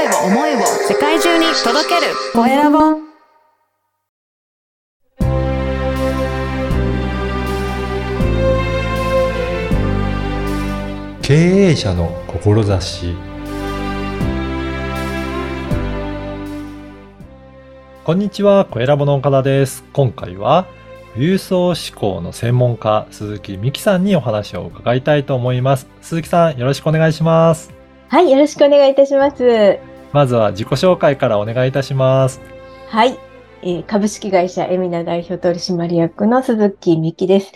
声を思いを世界中に届けるコエラボ経営者の志こんにちは、コエラボの岡田です。今回は、富裕層志向の専門家、鈴木美希さんにお話を伺いたいと思います。鈴木さん、よろしくお願いします。はい、よろしくお願いいたします。まずは自己紹介からお願いいたします。はい、えー株式会社エミナ代表取締役の鈴木美希です。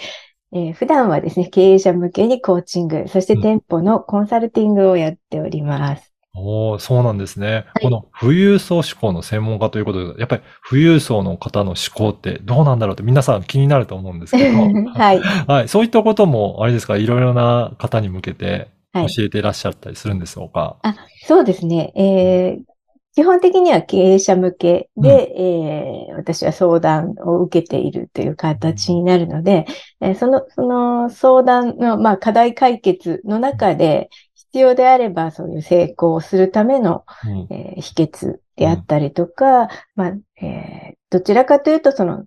えー普段はですね、経営者向けにコーチング、そしてうん店舗のコンサルティングをやっております。おお、そうなんですね。いこの富裕層志向の専門家ということで、やっぱり富裕層の方の志向ってどうなんだろうって皆さん気になると思うんですけど、はい、はい。そういったことも、あれですか、いろいろな方に向けてはい教えていらっしゃったりするんでしょうか？そうですね。えー基本的には経営者向けで、えー私は相談を受けているという形になるので、えーその、その相談の、まあ、課題解決の中で、必要であれば、そういう成功をするための、うん。えー秘訣であったりとか、まあ、えーどちらかというと、その、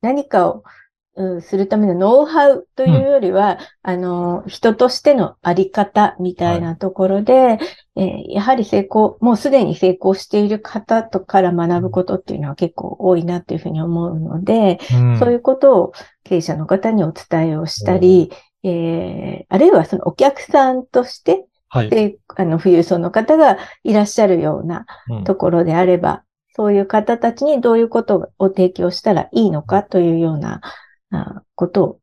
何かを、うんするためのノウハウというよりは、あの、人としてのあり方みたいなところで、えーやはり成功、もうすでに成功している方とから学ぶことっていうのは結構多いなっていうふうに思うので、うん。そういうことを経営者の方にお伝えをしたり、えーあるいはそのお客さんとして、はい。で、あの、富裕層の方がいらっしゃるようなうん。ところであれば、そういう方たちにどういうことを提供したらいいのかというようなあことを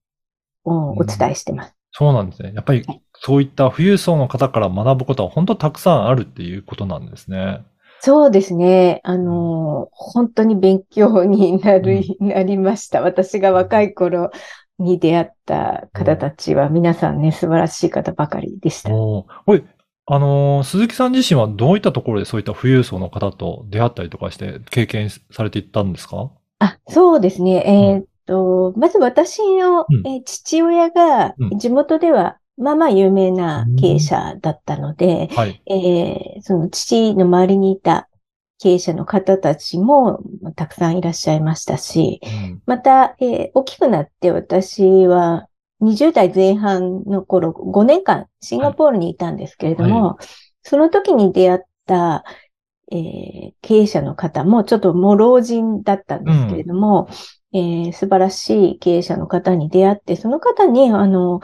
おお伝えしてます。そうなんですね。やっぱりはい、そういった富裕層の方から学ぶことは本当たくさんあるっていうことなんですね。そうですね。あの、本当に勉強になる、なりました。私が若い頃に出会った方たちは皆さんね、素晴らしい方ばかりでした。これ、あのー鈴木さん自身はどういったところでそういった富裕層の方と出会ったりとかして経験されていったんですか？あ、そうですね。えーっと、まず私の、うん。えー父親がうん。地元では、まあまあ有名な経営者だったので、はい。えーその父の周りにいた経営者の方たちもたくさんいらっしゃいましたし、うん。また、えー大きくなって私は20代前半の頃、5年間シンガポールにいたんですけれども、その時に出会った、えー経営者の方もちょっともう老人だったんですけれども、えー素晴らしい経営者の方に出会って、その方に、あの、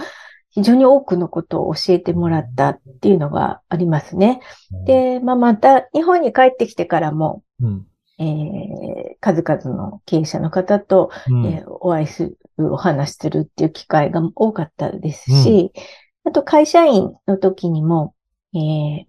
非常に多くのことを教えてもらったっていうのがありますね。、で、まあ、また日本に帰ってきてからも、うん。えー数々の経営者の方とうんえーお会いする、お話しするっていう機会が多かったですし、あと会社員の時にも、え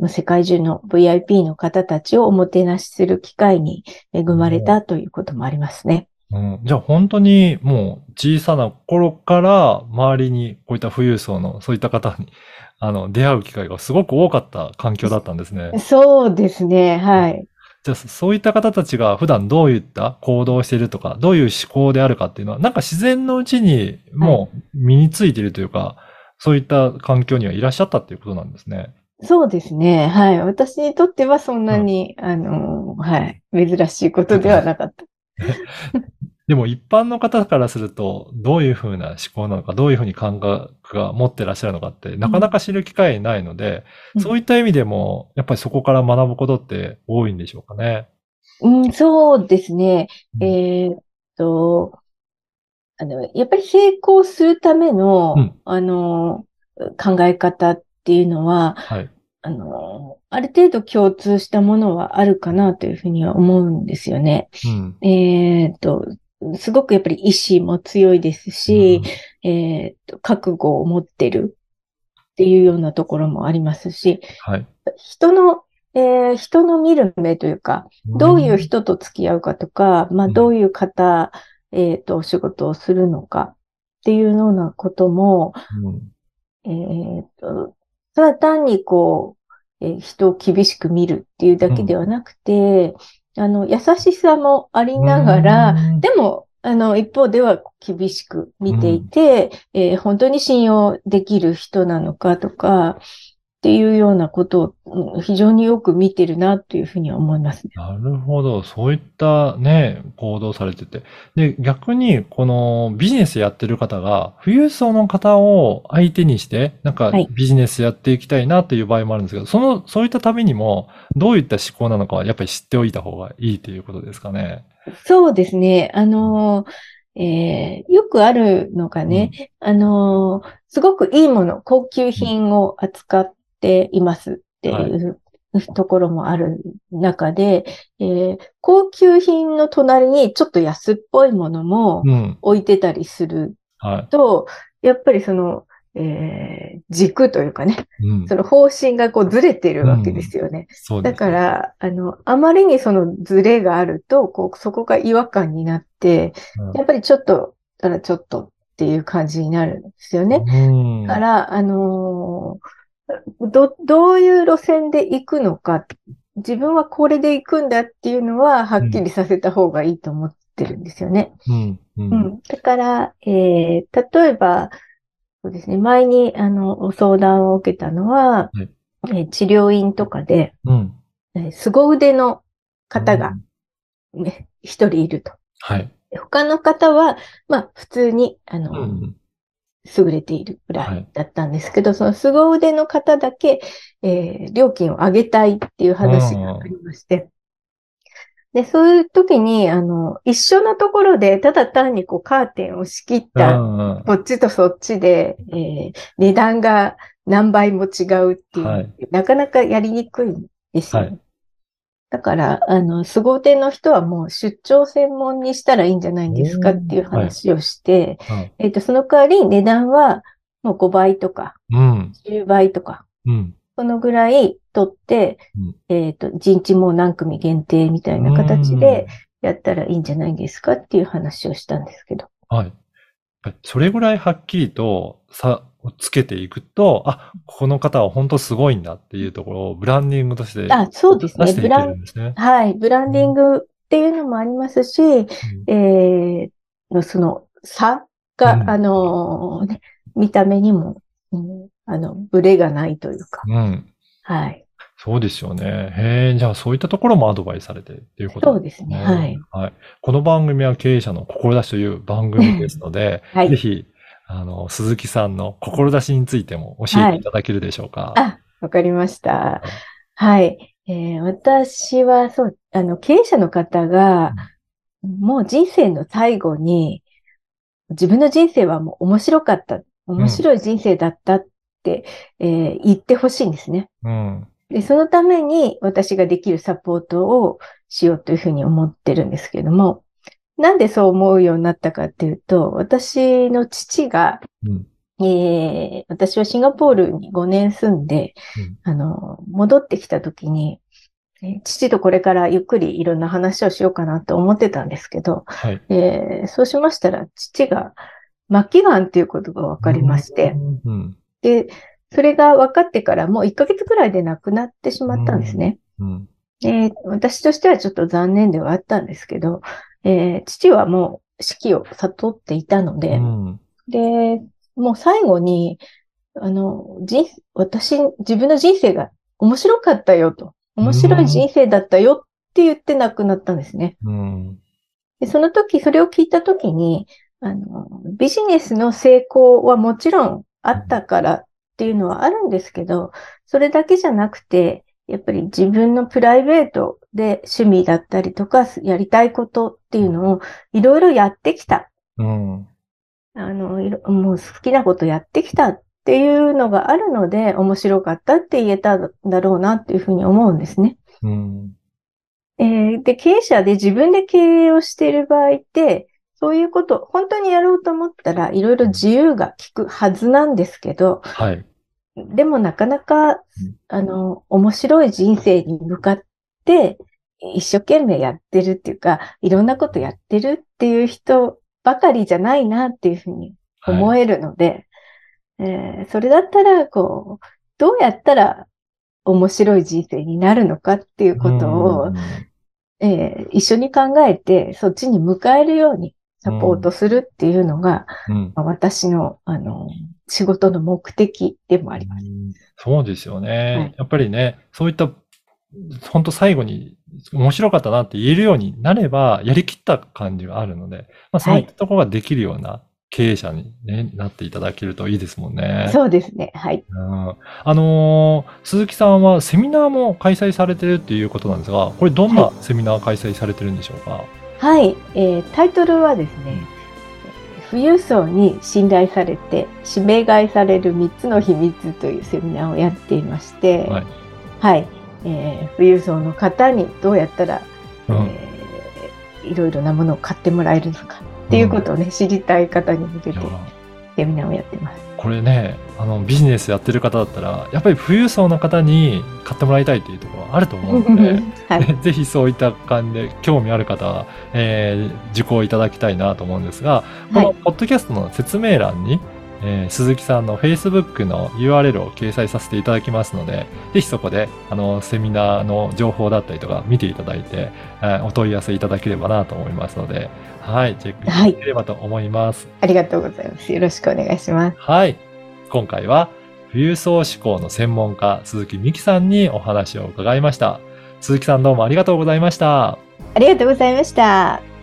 ー世界中の VIP の方たちをおもてなしする機会に恵まれたということもありますね。うん、じゃあ本当にもう小さな頃から周りにこういった富裕層のそういった方に あの出会う機会がすごく多かった環境だったんですね。そうですね、はい。じゃあそういった方たちが普段どういった行動をしているとか、どういう思考であるかっていうのはなんか自然のうちにもう身についているというか、そういった環境にはいらっしゃったっていうことなんですね。そうですね、はい。私にとってはそんなに、あの、はい、珍しいことではなかった。でも一般の方からすると、どういうふうな思考なのか、どういうふうに感覚が持ってらっしゃるのかって、なかなか知る機会ないので、うんそういった意味でも、やっぱりそこから学ぶことって多いんでしょうかね。うん、そうですね。うんえーっと、あの、やっぱり成功するための、うんあの、考え方っていうのは、はい。あの、ある程度共通したものはあるかなというふうには思うんですよね。うん。えーっと、すごくやっぱり意志も強いですし、えーっと、覚悟を持ってるっていうようなところもありますし、はい。人の、えー人の見る目というか、どういう人と付き合うかとか、まあ、うん。どういう方、えっと、お仕事をするのかっていうようなことも、うん。えっと、ただ単にこう、えー人を厳しく見るっていうだけではなくて、あの、優しさもありながら、うん。でも、あの、一方では厳しく見ていて、えー本当に信用できる人なのかとか、っっていうようなことをうん非常によく見てるなというふうには思いますね。なるほど。そういったね、行動されてて。で、逆に、このビジネスやってる方が、富裕層の方を相手にして、なんかはいビジネスやっていきたいなという場合もあるんですけど、その、そういったためにも、どういった思考なのかは、やっぱり知っておいた方がいいということですかね。そうですね。あの、えーよくあるのがね、あの、すごくいいもの、高級品を扱っていますっていうところもある中で、えー高級品の隣にちょっと安っぽいものもうん。置いてたりするはい。と、やっぱりその、えー軸というかね、うんそ。の方針がこうずれてるわけですよね。うです。から、あの、あまりにそのズレがあると、こう、そこが違和感になって、うんやっぱりちょっと、あら、ちょっとっていう感じになるんですよね。うん。だから、あのーど、どういう路線で行くのか、自分はこれで行くんだっていうのは、はっきりさせた方がいいと思ってるんですよね。うん。う。うんん。だから、えー例えば、そうですね、前に、あの、ご相談を受けたのは、はいえー治療院とかで、うん。えー凄腕の方がうんね、一人いると。はい。他の方は、まあ、普通に、あの、うん。優れているぐらはい。いだったんですけど、その凄腕の方だけ、えー料金を上げたいっていう話がありまして。で、そういう時に、あの、一緒のところで、ただ単にこうカーテンを仕切っうた、こっちとそっちで、えー値段が何倍も違うっていう、はい。なかなかやりにくいんですよね。はいだから、あの、凄腕の人はもう出張専門にしたらいいんじゃないんですかっていう話をして、はいえっと、その代わり値段はもう5倍とかうん。10倍とか、うん。そのぐらい取って、うんえっと、1日もう何組限定みたいな形でやったらいいんじゃないですかっていう話をしたんですけど。はい。それぐらいはっきりと差をつけていくと、あ、この方は本当すごいんだっていうところをブランディングとしてあ、そうですね。出していけブラン、るんですね。はい。ブランディングっていうのもありますし、えー、その差が、うんあのーね、見た目にも、うんあの、ブレがないというか、うん。うん。はい。そうですよね。へえ、じゃあそういったところもアドバイスされてっていうことそうですね。はい。。はい。この番組は経営者の志という番組ですので、はいぜひ、あの、鈴木さんの志についても教えていただけるでしょうか？あ、わかりました。はい。えー私は、そう、あの、経営者の方が、もう人生の最後に、自分の人生はもう面白かった。面白い人生だったって、えー言ってほしいんですね。うん。で、そのために私ができるサポートをしようというふうに思ってるんですけれども、なんでそう思うようになったかっていうと、私の父が、うん。えー私はシンガポールに5年住んで、うんあの、戻ってきた時に、えー父とこれからゆっくりいろんな話をしようかなと思ってたんですけど、はい。えーそうしましたら、父が末期がんっていうことが分かりまして、うん。で、それが分かってからもう1ヶ月くらいで亡くなってしまったんですね。うん。で私としてはちょっと残念ではあったんですけど、えー父はもう死期を悟っていたので、うん。で、もう最後に、あの、人、私、自分の人生が面白かったよと。面白い人生だったよって言って亡くなったんですね。うん。で、その時、それを聞いた時に、あの、ビジネスの成功はもちろんあったからっていうのはあるんですけど、それだけじゃなくて、やっぱり自分のプライベートで趣味だったりとか、やりたいことっていうのをいろいろやってきた。うん。あの、いろもう好きなことやってきたっていうのがあるので、面白かったって言えたんだろうなっていうふうに思うんですね。うん。えーで、経営者で自分で経営をしている場合って、そういうこと、本当にやろうと思ったらいろいろ自由が利くはずなんですけど、はい。でもなかなかうん、あの、面白い人生に向かって、一生懸命やってるっていうか、いろんなことやってるっていう人ばかりじゃないなっていうふうに思はい。えるので、えーそれだったら、こう、どうやったら面白い人生になるのかっていうことを、うんえー一緒に考えて、そっちに迎えるように、サポートするっていうのが、うん。まあ私の、あの、仕事の目的でもあります。そうですよね。はいやっぱりね、そういった、本当最後に面白かったなって言えるようになれば、やりきった感じがあるので、まあそういったところができるような経営者に、ね、なっていただけるといいですもんね。そうですね。はい。うんあのー鈴木さんはセミナーも開催されてるっていうことなんですが、これどんなセミナー開催されてるんでしょうか？はい。えータイトルはですね、富裕層に信頼されて指名買いされる3つの秘密というセミナーをやっていまして、はいはいえー富裕層の方にどうやったら、うんえーいろいろなものを買ってもらえるのかっていうことをね、知りたい方に向けてセミナーをやってます。これね、あの、ビジネスやってる方だったら、やっぱり富裕層の方に買ってもらいたいっていうところはあると思うので、はい。ぜひそういった感じで興味ある方は、えー受講いただきたいなと思うんですが、このはい。ポッドキャストの説明欄に、えー鈴木さんの Facebook の URL を掲載させていただきますので、ぜひそこで、あの、セミナーの情報だったりとか見ていただいて、えーお問い合わせいただければなと思いますので、はい、チェックいただければと思います。ありがとうございます。よろしくお願いします。はい。今回は、富裕層志向の専門家、鈴木美希さんにお話を伺いました。鈴木さんどうもありがとうございました。ありがとうございました。